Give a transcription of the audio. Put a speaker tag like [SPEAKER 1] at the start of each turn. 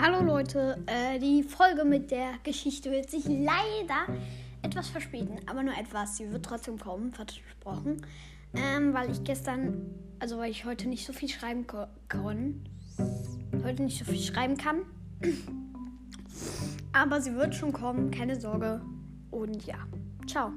[SPEAKER 1] Hallo Leute, äh, die Folge mit der Geschichte wird sich leider etwas verspäten, aber nur etwas. Sie wird trotzdem kommen, versprochen. Ähm, weil ich gestern, also weil ich heute nicht so viel schreiben kann, heute nicht so viel schreiben kann. Aber sie wird schon kommen, keine Sorge. Und ja, ciao.